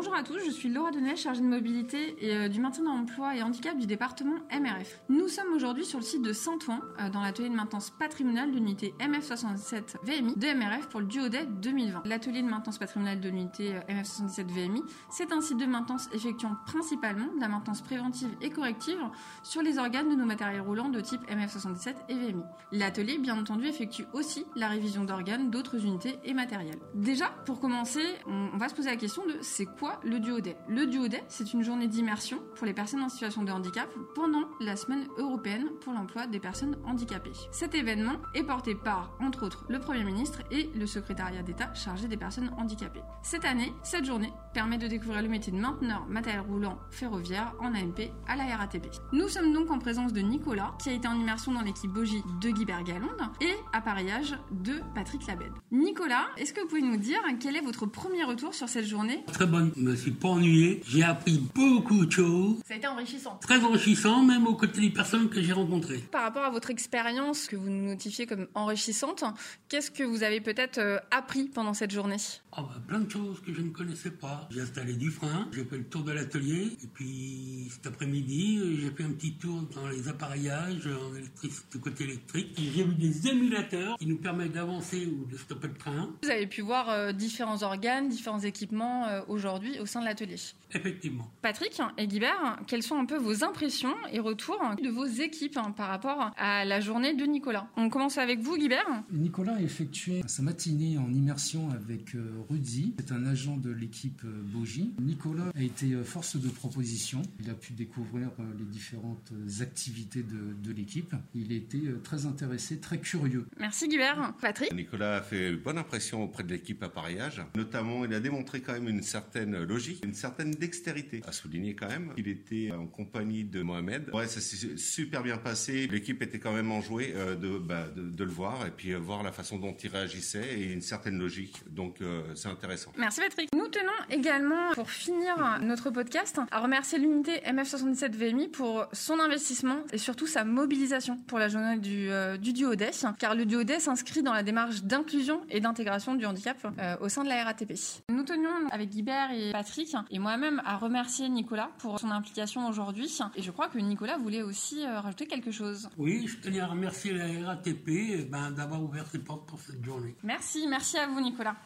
Bonjour à tous, je suis Laura Denel, chargée de mobilité et euh, du maintien dans l'emploi et handicap du département MRF. Nous sommes aujourd'hui sur le site de Saint-Ouen, euh, dans l'atelier de maintenance patrimoniale de l'unité MF77 VMI de MRF pour le Duodet 2020. L'atelier de maintenance patrimoniale de l'unité euh, MF77 VMI, c'est un site de maintenance effectuant principalement de la maintenance préventive et corrective sur les organes de nos matériels roulants de type MF77 et VMI. L'atelier, bien entendu, effectue aussi la révision d'organes d'autres unités et matériels. Déjà, pour commencer, on va se poser la question de c'est quoi le duodet Le duodet, c'est une journée d'immersion pour les personnes en situation de handicap pendant la semaine européenne pour l'emploi des personnes handicapées. Cet événement est porté par, entre autres, le Premier ministre et le secrétariat d'État chargé des personnes handicapées. Cette année, cette journée permet de découvrir le métier de mainteneur matériel roulant ferroviaire en AMP à la RATP. Nous sommes donc en présence de Nicolas, qui a été en immersion dans l'équipe Bogie de Guy Bergalonde, et appareillage de Patrick Labed. Nicolas, est-ce que vous pouvez nous dire quel est votre premier retour sur cette journée? Très bonne, me suis pas ennuyé, j'ai appris beaucoup de choses, Ça a été enrichissant. très enrichissant même aux côtés des personnes que j'ai rencontrées. Par rapport à votre expérience que vous nous notifiez comme enrichissante, qu'est-ce que vous avez peut-être euh, appris pendant cette journée? Ah bah, plein de choses que je ne connaissais pas. J'ai installé du frein, j'ai fait le tour de l'atelier, et puis cet après-midi, j'ai fait un petit tour dans les appareillages en électricité, côté électrique. J'ai vu des émulateurs qui nous permettent d'avancer ou de stopper le train. Vous avez pu voir euh, différents organes, différents équipements euh, aujourd'hui au sein de l'atelier. Effectivement. Patrick et Guibert, quelles sont un peu vos impressions et retours de vos équipes hein, par rapport à la journée de Nicolas? On commence avec vous, Guibert. Nicolas a effectué sa matinée en immersion avec euh, Rudy, c'est un agent de l'équipe euh, Bogie. Nicolas a été euh, force de proposition, il a pu découvrir les différentes activités de, de l'équipe. Il était très intéressé, très curieux. Merci, Guibert. Patrick? Nicolas a fait une bonne impression auprès de l'équipe appareillage. Notamment, il a démontré quand même une certaine logique, une certaine dextérité. À souligner quand même qu'il était en compagnie de Mohamed. Ouais, ça s'est super bien passé. L'équipe était quand même enjouée euh, de, bah, de, de le voir et puis euh, voir la façon dont il réagissait et une certaine logique. Donc, euh, c'est intéressant. Merci Patrick. Nous tenons également, pour finir notre podcast, à remercier l'unité MF77 VMI pour son investissement et surtout sa mobilisation pour la journée du, euh, du car le duodet s'inscrit dans la démarche d'inclusion et d'intégration du handicap euh, au sein de la RATP. Nous tenions avec Guibert et Patrick et moi-même à remercier Nicolas pour son implication aujourd'hui et je crois que Nicolas voulait aussi euh, rajouter quelque chose. Oui, je tenais à remercier la RATP ben, d'avoir ouvert ses portes pour cette journée. Merci, merci à vous Nicolas.